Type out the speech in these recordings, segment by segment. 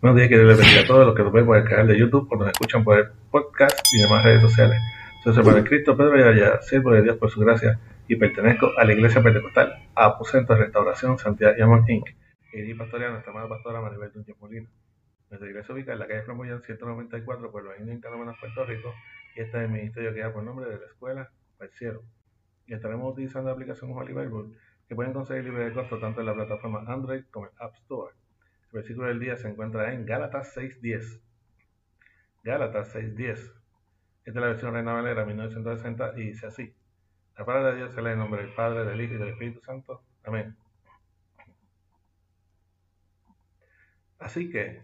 Buenos días, que Dios les bendiga a todos los que nos ven por el canal de YouTube o nos escuchan por el podcast y demás redes sociales. Soy su hermano Cristo, Pedro Ayala, siervo de Dios por su gracia y pertenezco a la Iglesia Pentecostal Aposento de Restauración Santiago y Amor Inc. Y pastorea a nuestra amada pastora Maribel Núñez Molina. Nuestra iglesia ubica en la calle Flamboyán 194, Pueblo Indio, en Canómenas, Puerto Rico. Y este es el ministerio que da por nombre de la Escuela del Cielo. Y estaremos utilizando la aplicación Holy Bible que pueden conseguir libre de costo tanto en la plataforma Android como en App Store. Versículo del día se encuentra en Gálatas 6.10. Gálatas 6.10. Esta es la versión Reina Valera 1960 y dice así. La palabra de Dios se lee en nombre del Padre, del Hijo y del Espíritu Santo. Amén. Así que,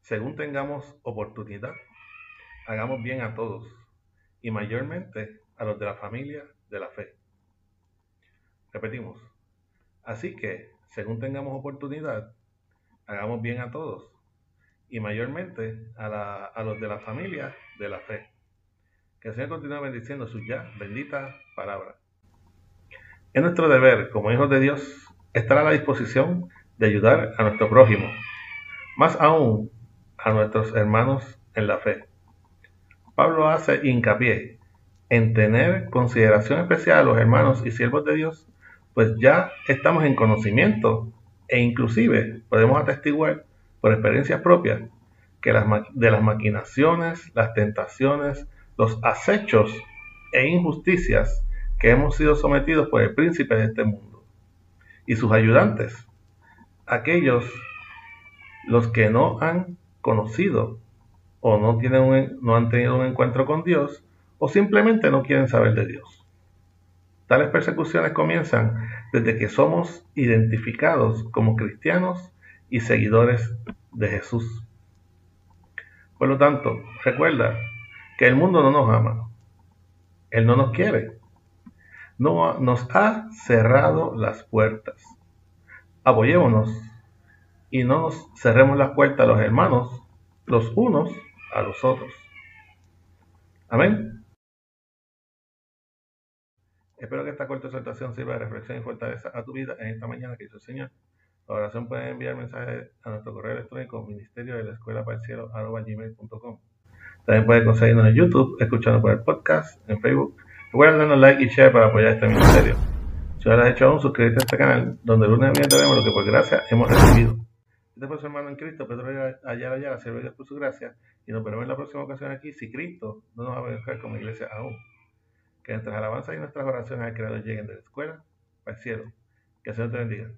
según tengamos oportunidad, hagamos bien a todos y mayormente a los de la familia de la fe. Repetimos. Así que, según tengamos oportunidad, hagamos bien a todos y mayormente a, los de la familia de la fe. Que el Señor continúe bendiciendo su ya bendita palabra. Es nuestro deber como hijos de Dios estar a la disposición de ayudar a nuestro prójimo, más aún a nuestros hermanos en la fe. Pablo hace hincapié en tener consideración especial a los hermanos y siervos de Dios, pues ya estamos en conocimiento e inclusive podemos atestiguar por experiencias propias que de las maquinaciones, las tentaciones, los acechos e injusticias que hemos sido sometidos por el príncipe de este mundo y sus ayudantes, aquellos los que no han conocido o no, tienen no han tenido un encuentro con Dios o simplemente no quieren saber de Dios. Tales persecuciones comienzan desde que somos identificados como cristianos y seguidores de Jesús. Por lo tanto, recuerda que el mundo no nos ama. Él no nos quiere. No nos ha cerrado las puertas. Apoyémonos y no nos cerremos las puertas a los hermanos, los unos a los otros. Amén. Espero que esta corta exhortación sirva de reflexión y fortaleza a tu vida en esta mañana que hizo el Señor. La oración puede enviar mensajes a nuestro correo electrónico ministerio de la escuela. También puedes conseguirnos en YouTube, escuchando por el podcast, en Facebook. Recuerda darnos like y share para apoyar este ministerio. Si no lo has hecho aún, suscríbete a este canal, donde el lunes a vemos lo que por gracia hemos recibido. Este fue su hermano en Cristo, Pedro Ayala Ayala, sirve Dios por su gracia, y nos veremos en la próxima ocasión aquí, si Cristo no nos va a dejar como iglesia aún que nuestras alabanzas y nuestras oraciones al Creador lleguen de la escuela al cielo. Que el Señor te bendiga.